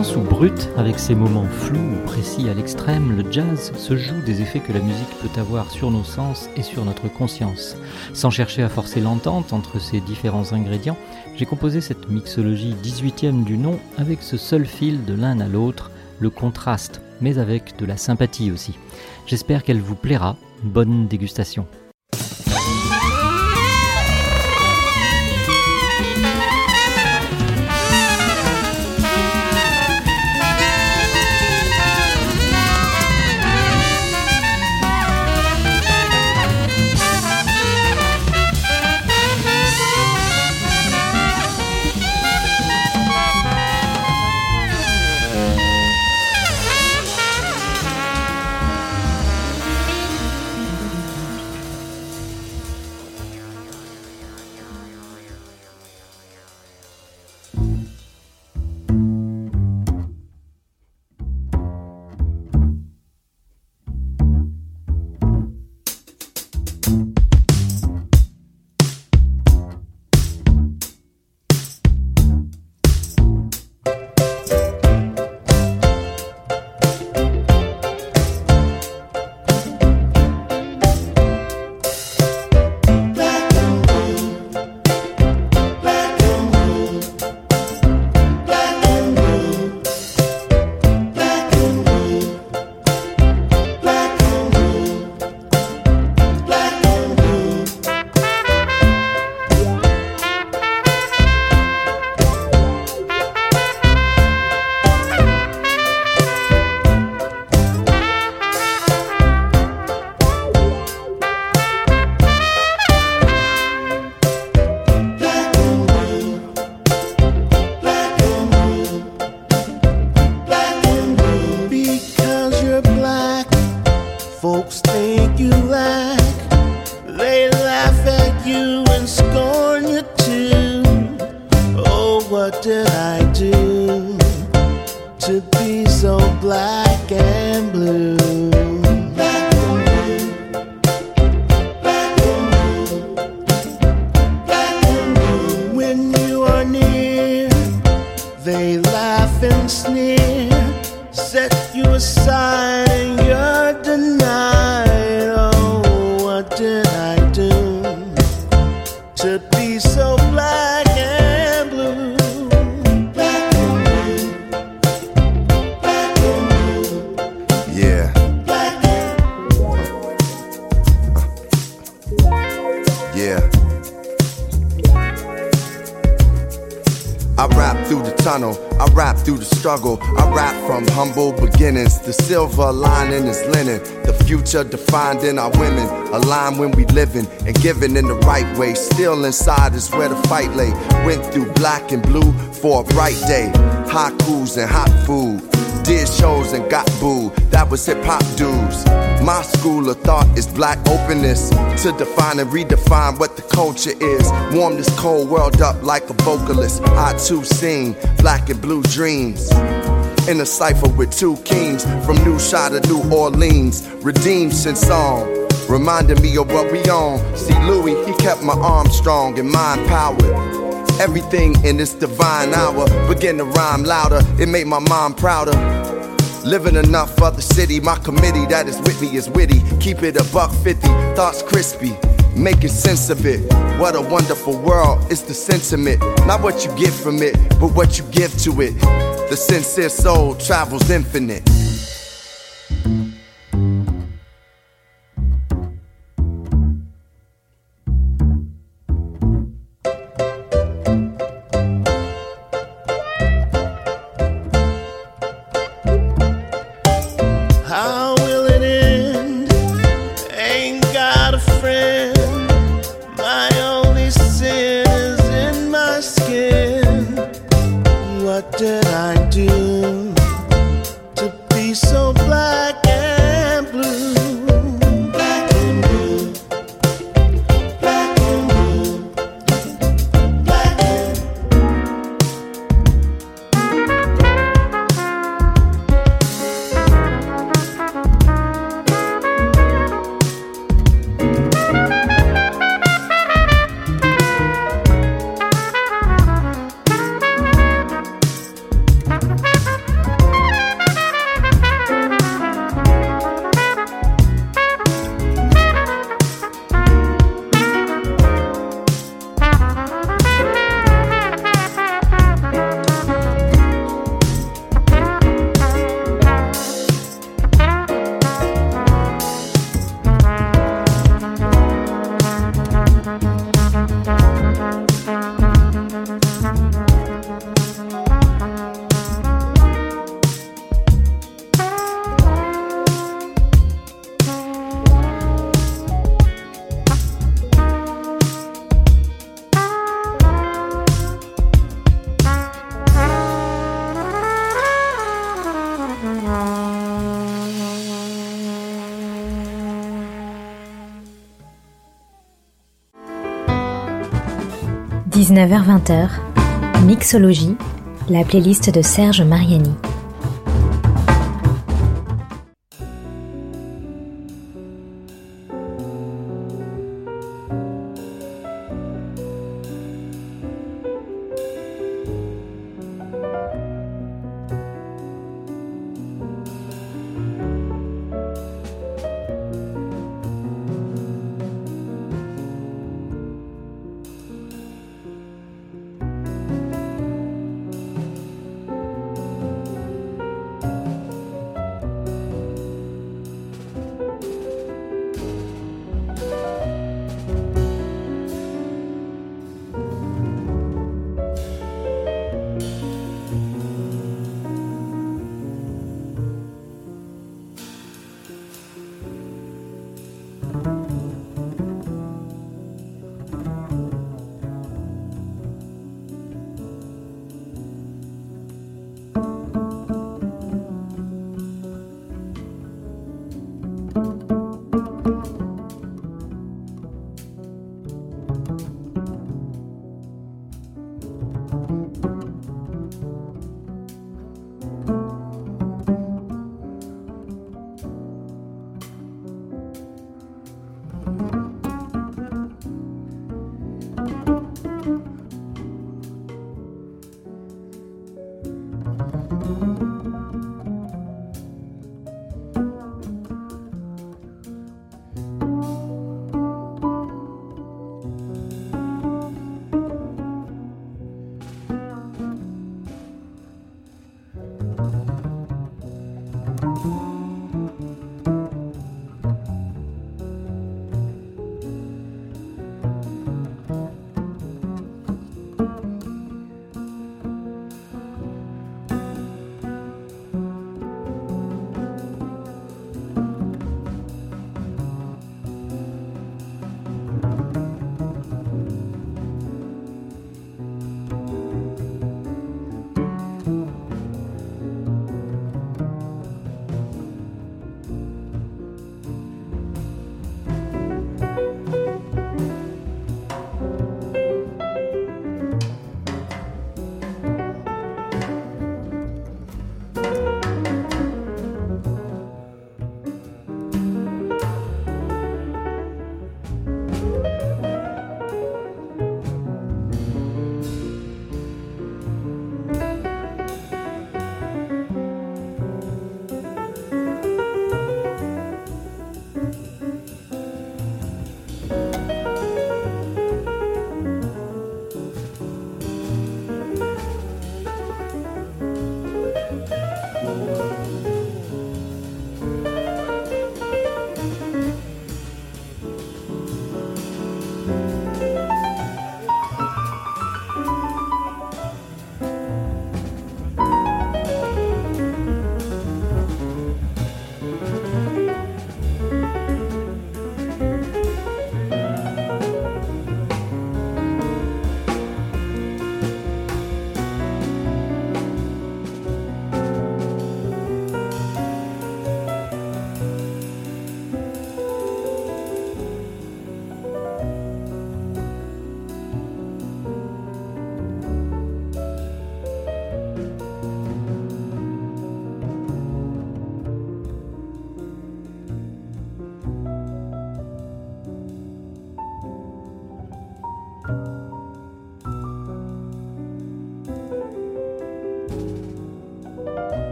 Ou brut, avec ses moments flous ou précis à l'extrême, le jazz se joue des effets que la musique peut avoir sur nos sens et sur notre conscience. Sans chercher à forcer l'entente entre ces différents ingrédients, j'ai composé cette mixologie 18e du nom avec ce seul fil de l'un à l'autre, le contraste, mais avec de la sympathie aussi. J'espère qu'elle vous plaira. Bonne dégustation. Inside is where the fight lay. Went through black and blue for a bright day. Hot cruise and hot food. Did shows and got booed. That was hip hop dudes. My school of thought is black openness to define and redefine what the culture is. Warm this cold world up like a vocalist. I too sing black and blue dreams in a cipher with two kings from New Shot to New Orleans, redeemed since song. Reminding me of what we own. See, Louis, he kept my arm strong and mind powered. Everything in this divine hour began to rhyme louder. It made my mom prouder. Living enough for the city, my committee that is with me is witty. Keep it a buck fifty, thoughts crispy, making sense of it. What a wonderful world, it's the sentiment. Not what you get from it, but what you give to it. The sincere soul travels infinite. 19h-20h, Mixologie, la playlist de Serge Mariani.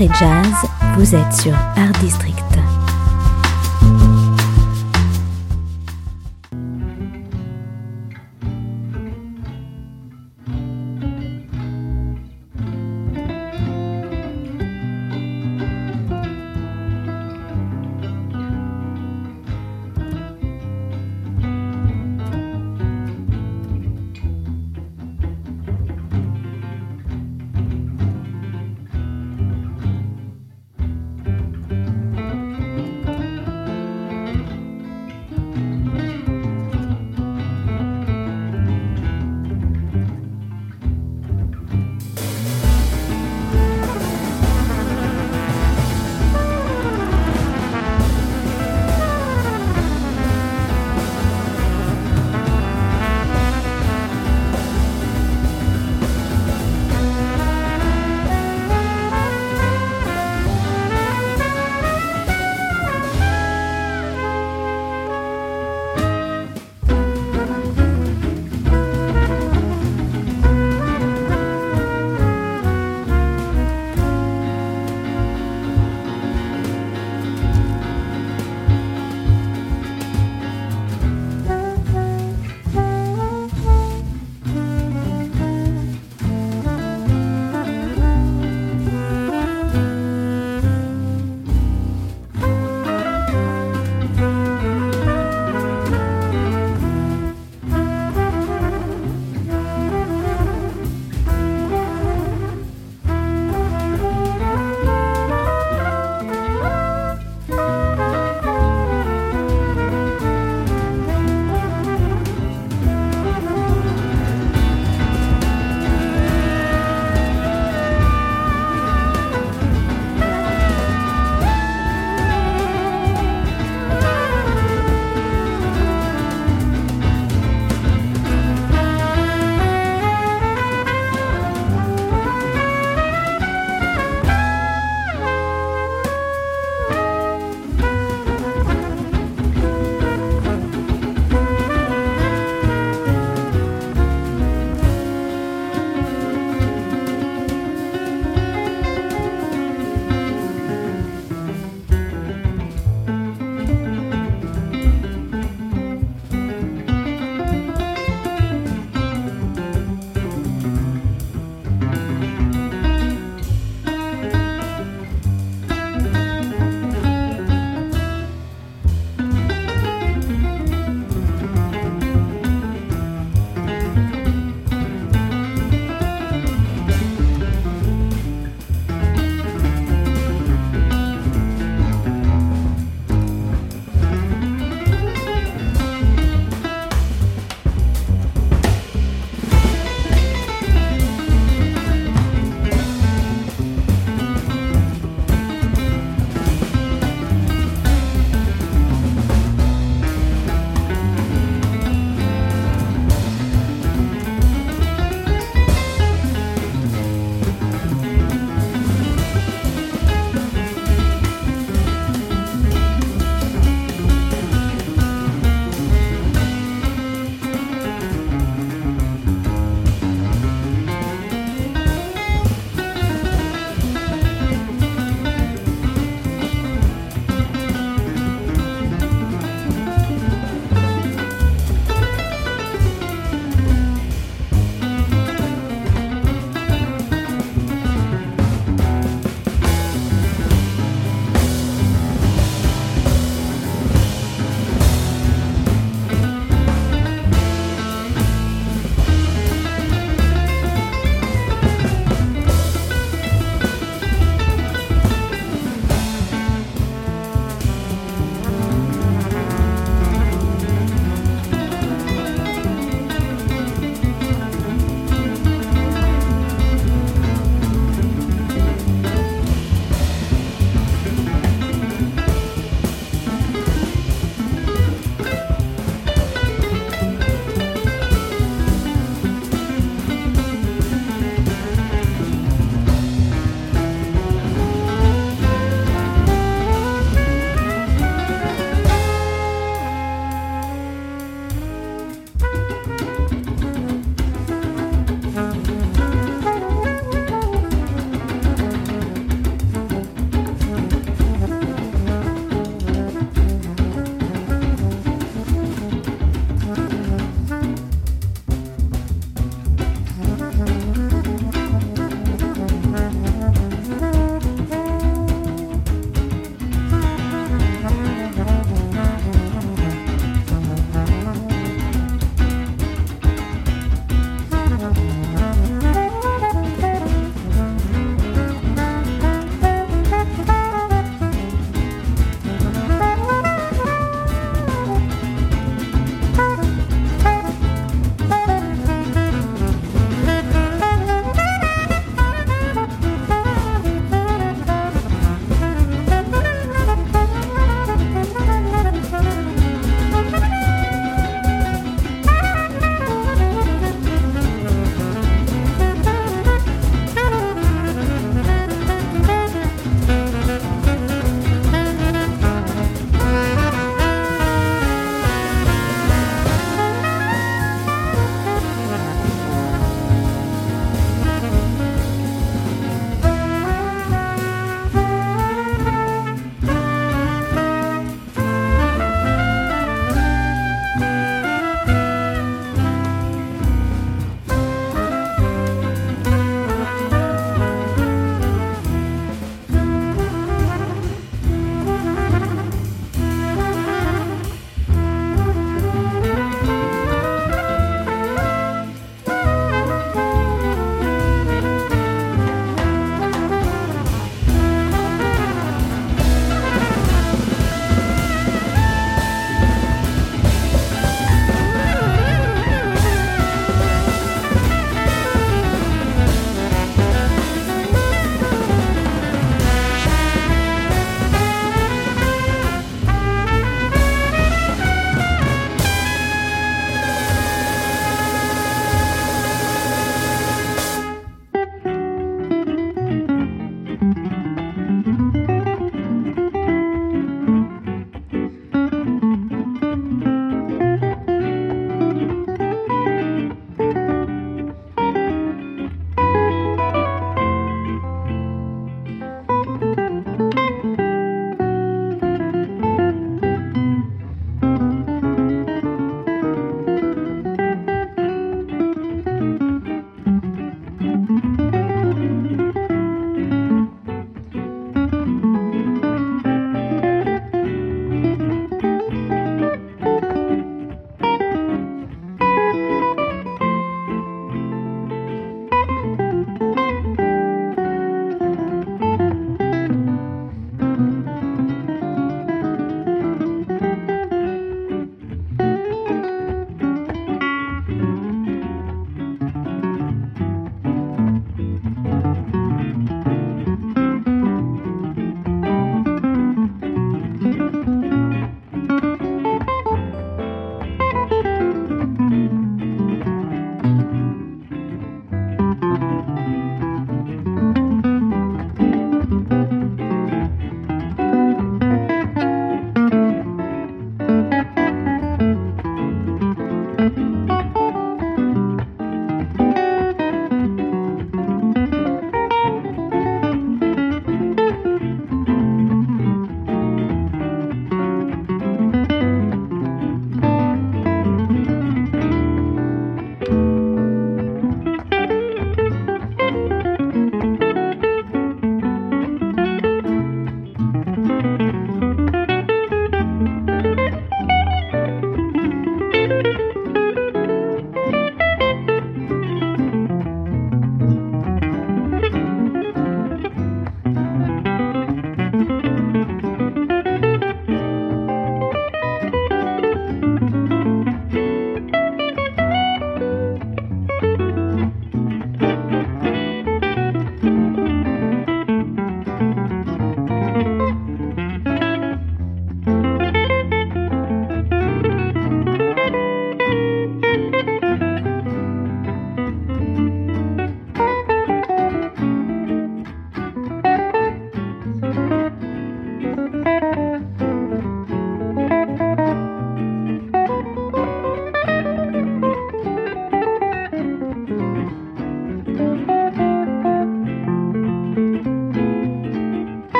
Et jazz, vous êtes sur Art District.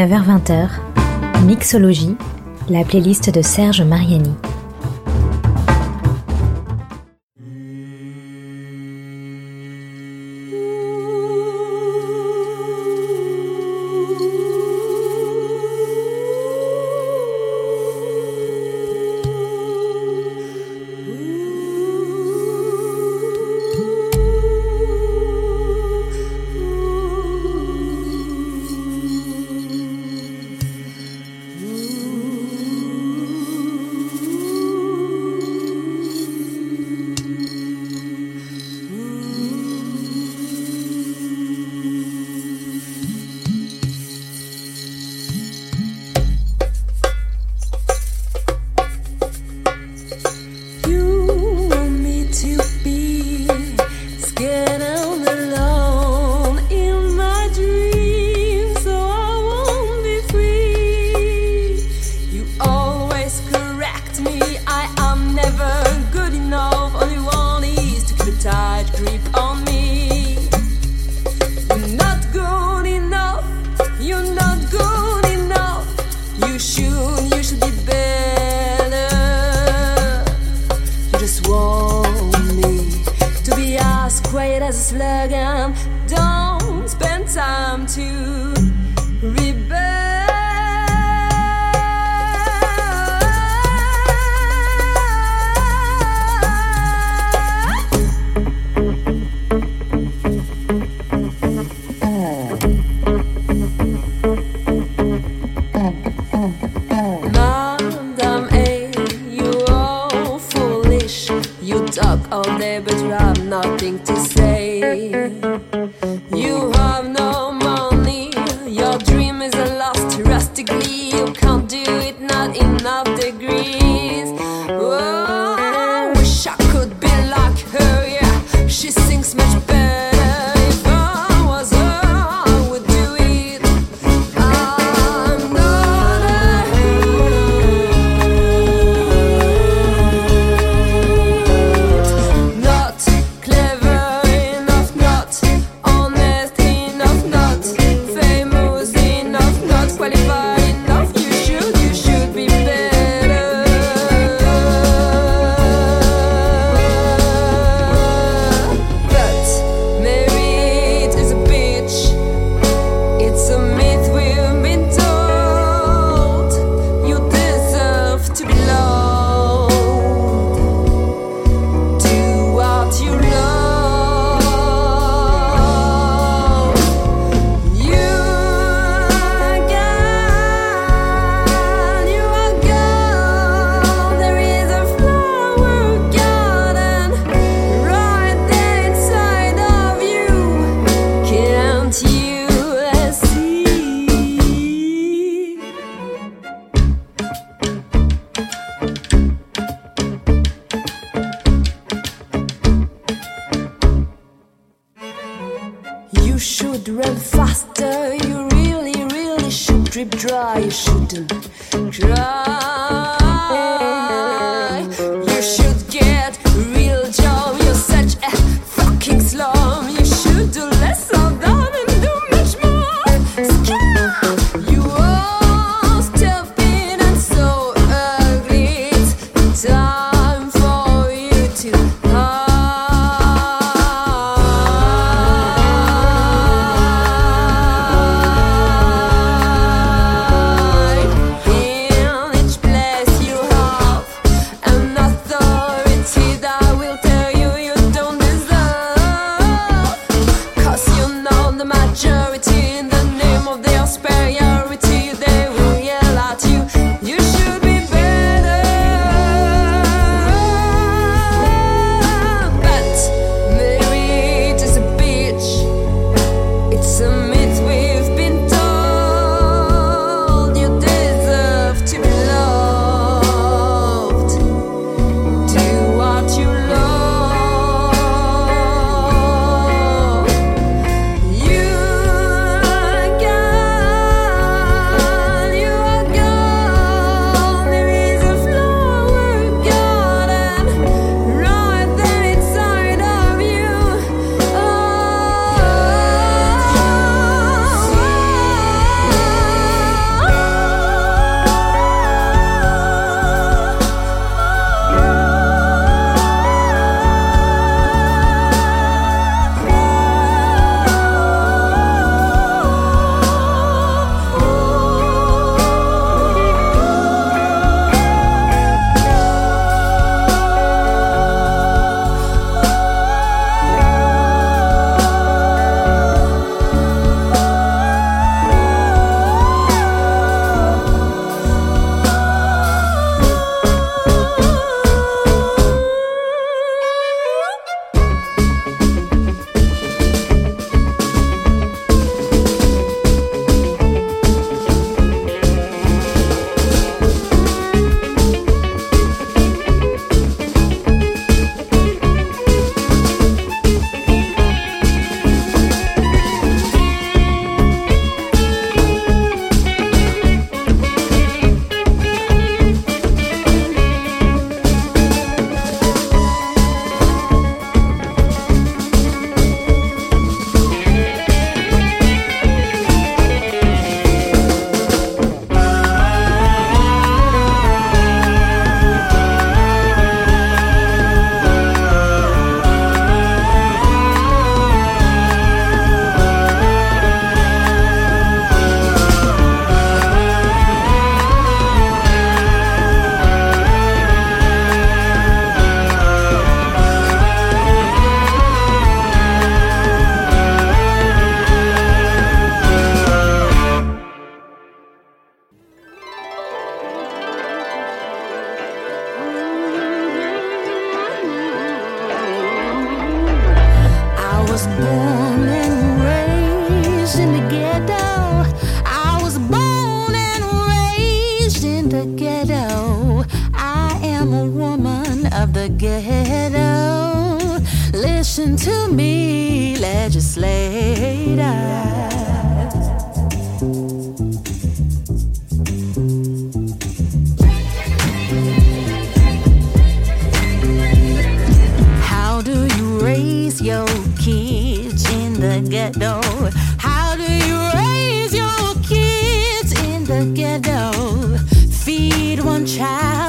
19h-20h, Mixologie, la playlist de Serge Mariani. should run faster. You really, really should drip dry. You shouldn't drown. Listen to me, legislator. How do you raise your kids in the ghetto? How do you raise your kids in the ghetto? Feed one child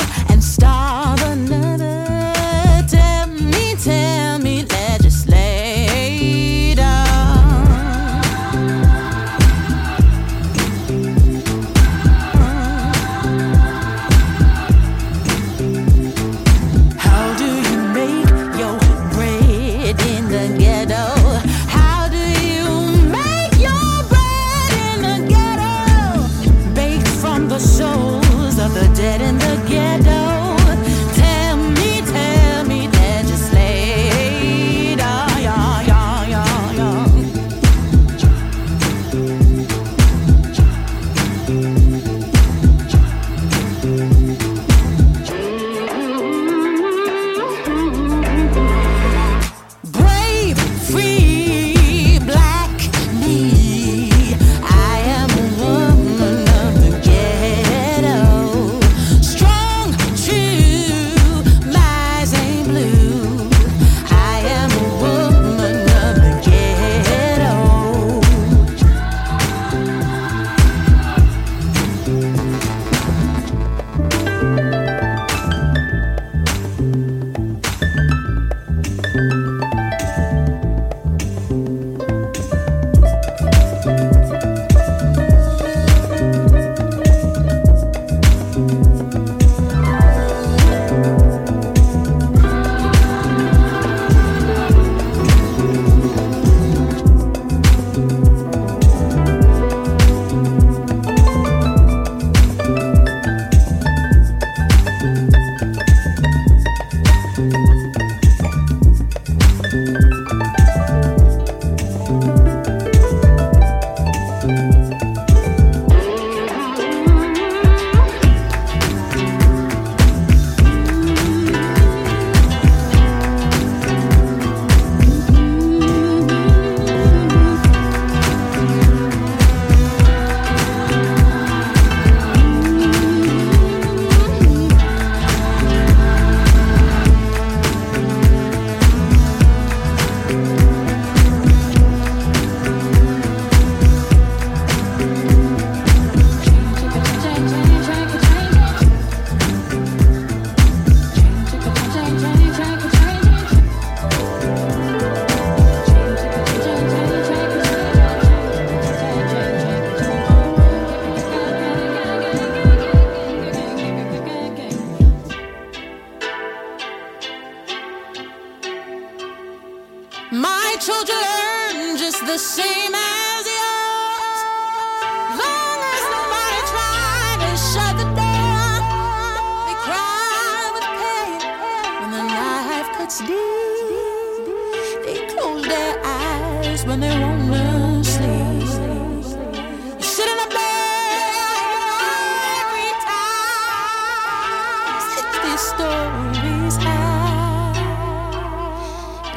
stories have.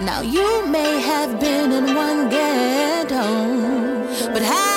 Now you may have been in one ghetto, but how?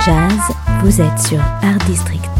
jazz, vous êtes sur Art District.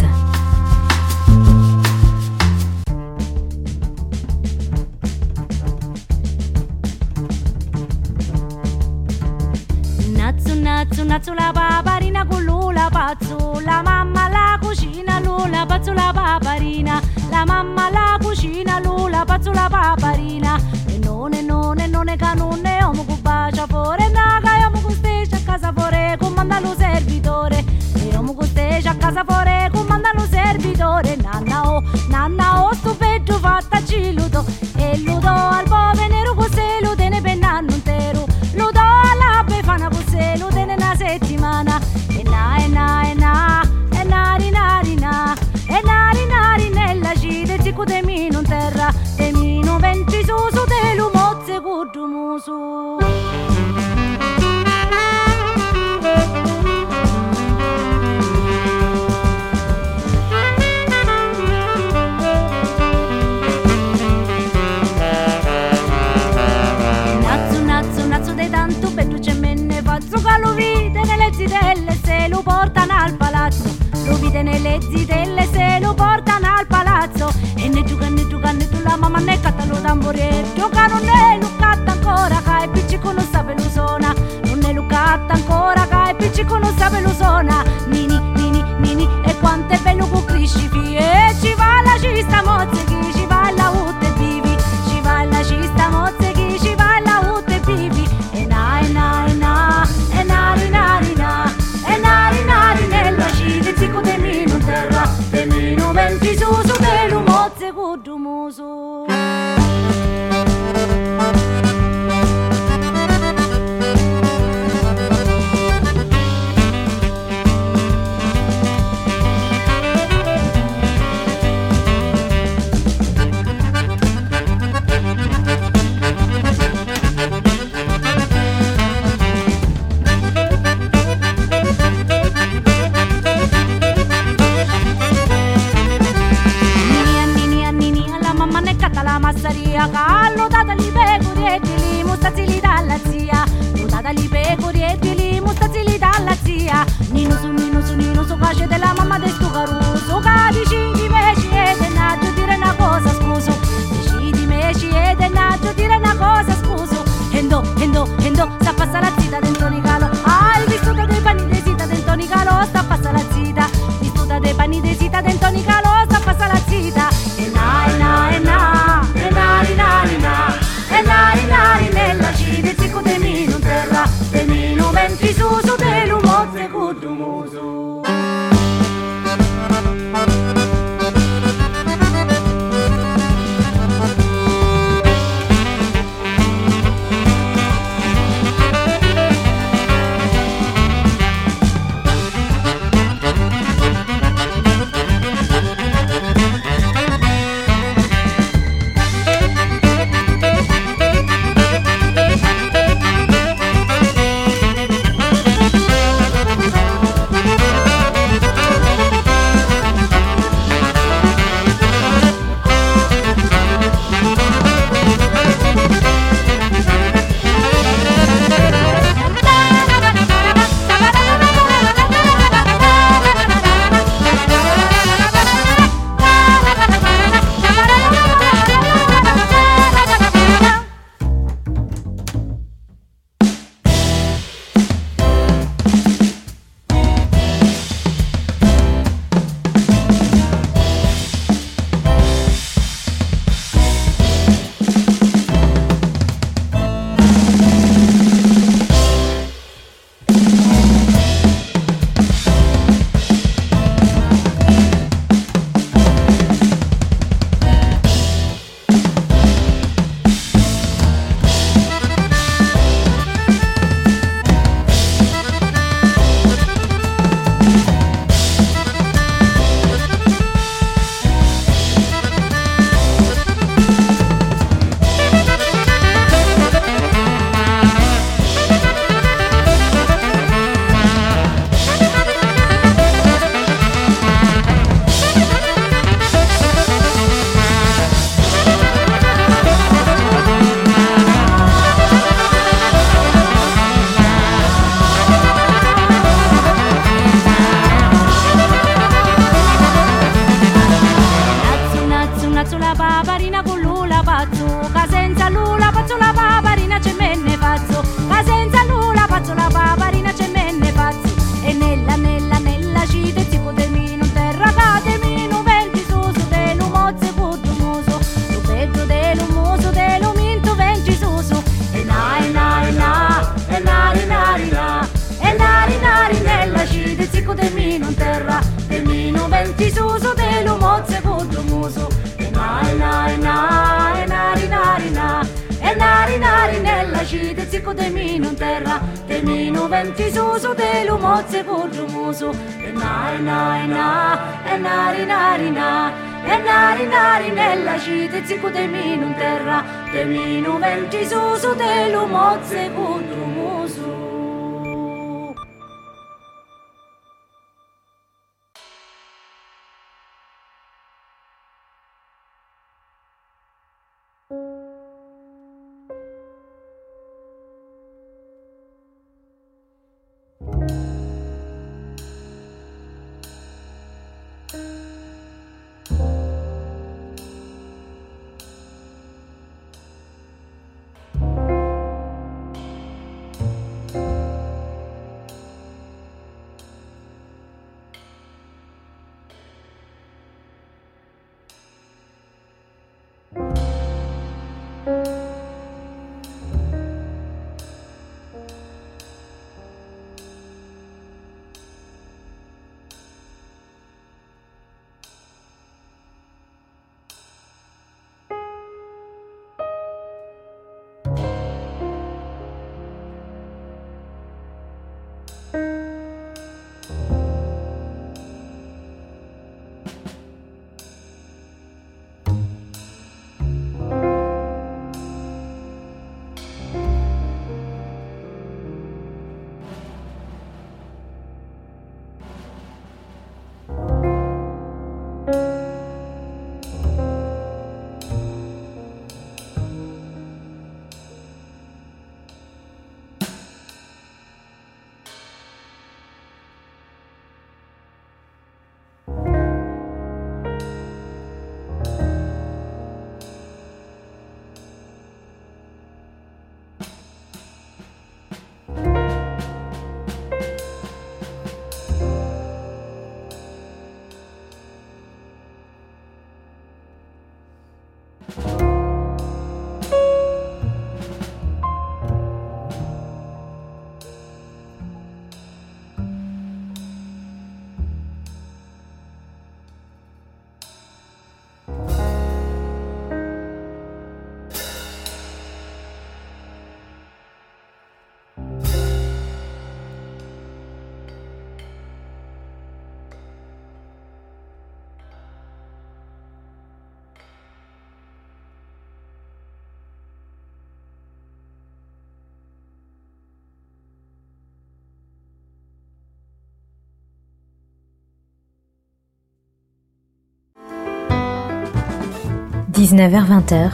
19h-20h,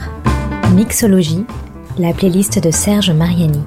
Mixologie, la playlist de Serge Mariani.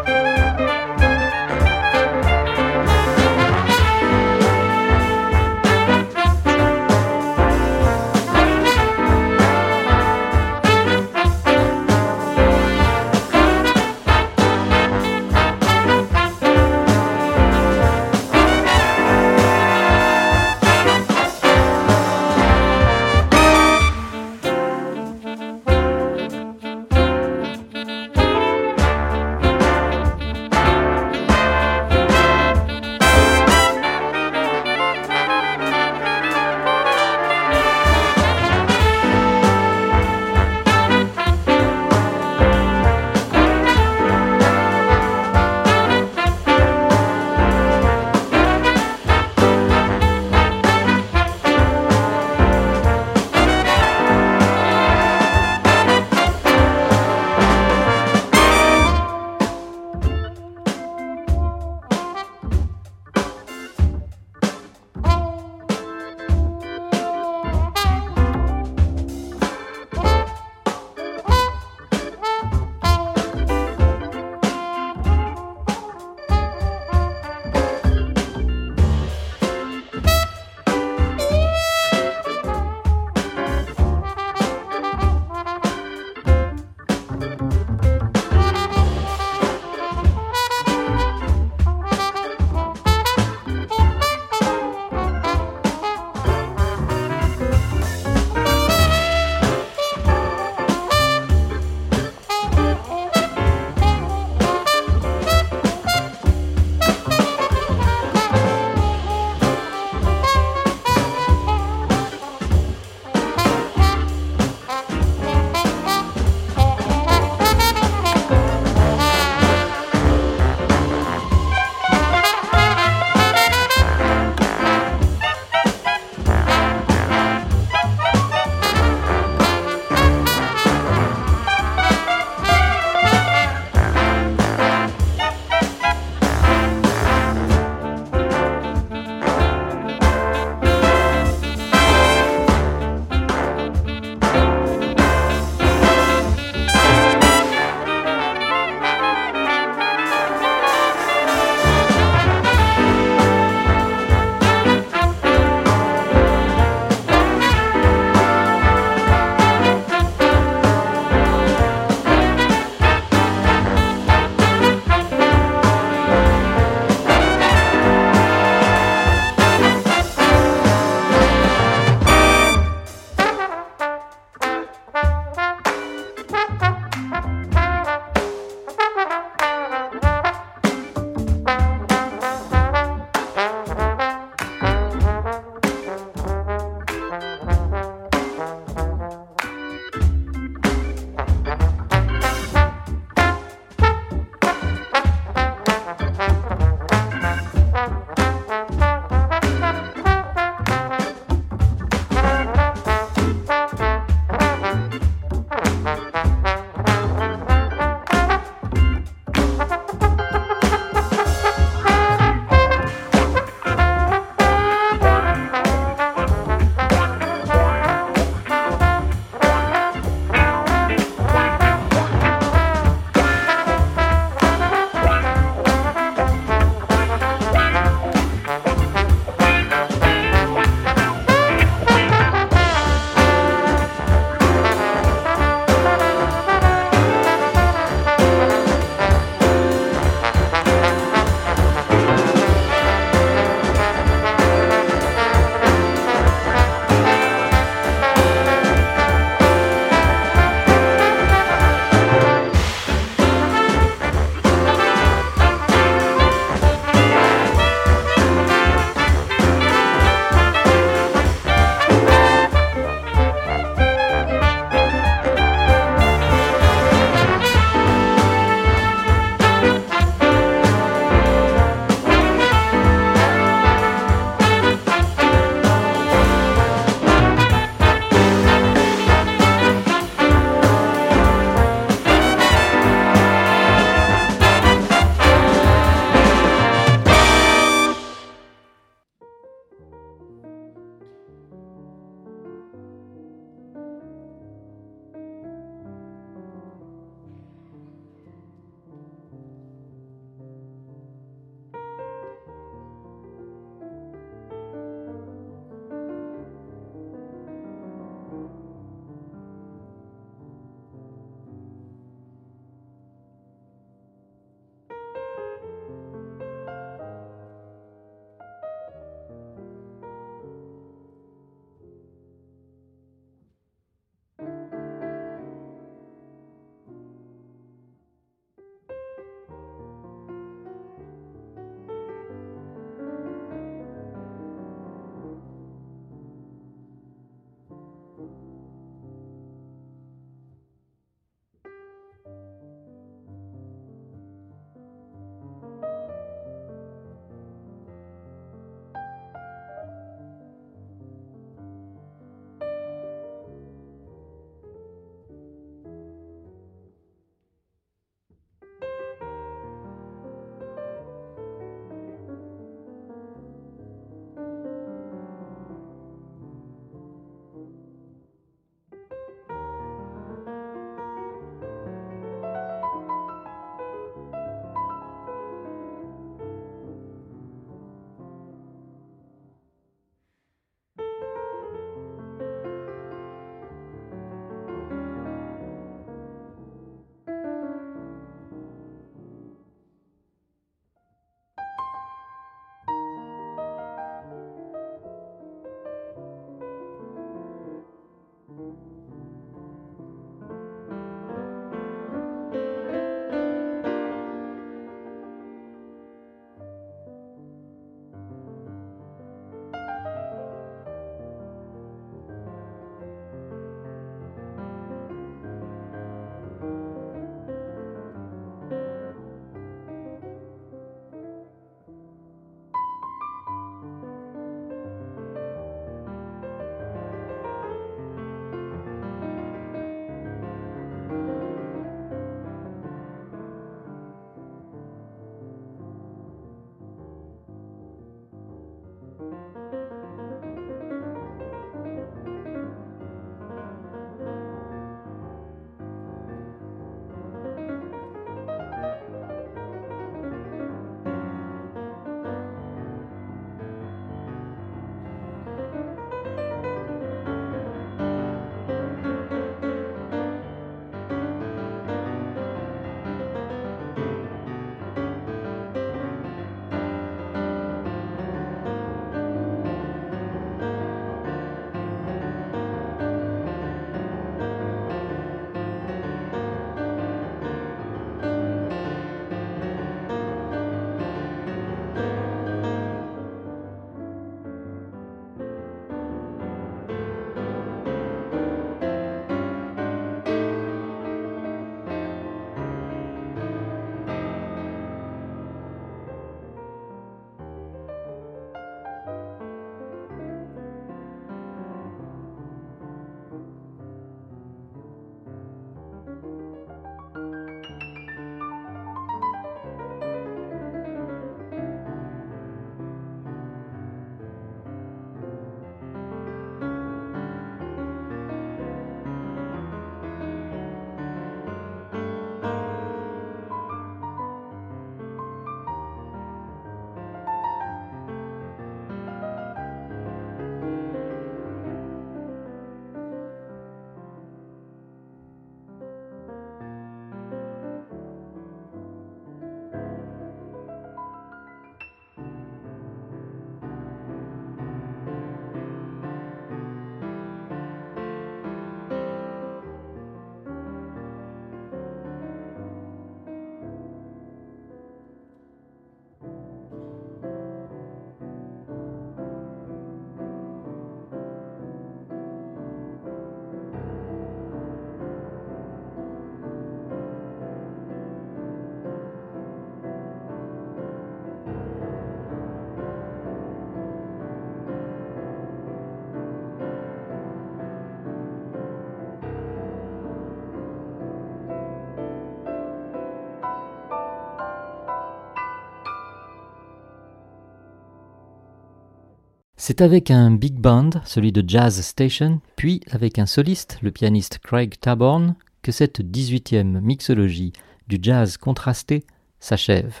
C'est avec un big band, celui de Jazz Station, puis avec un soliste, le pianiste Craig Taborn, que cette 18e mixologie du jazz contrasté s'achève.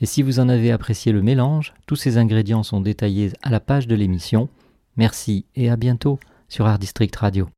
Et si vous en avez apprécié le mélange, tous ces ingrédients sont détaillés à la page de l'émission. Merci et à bientôt sur Art District Radio.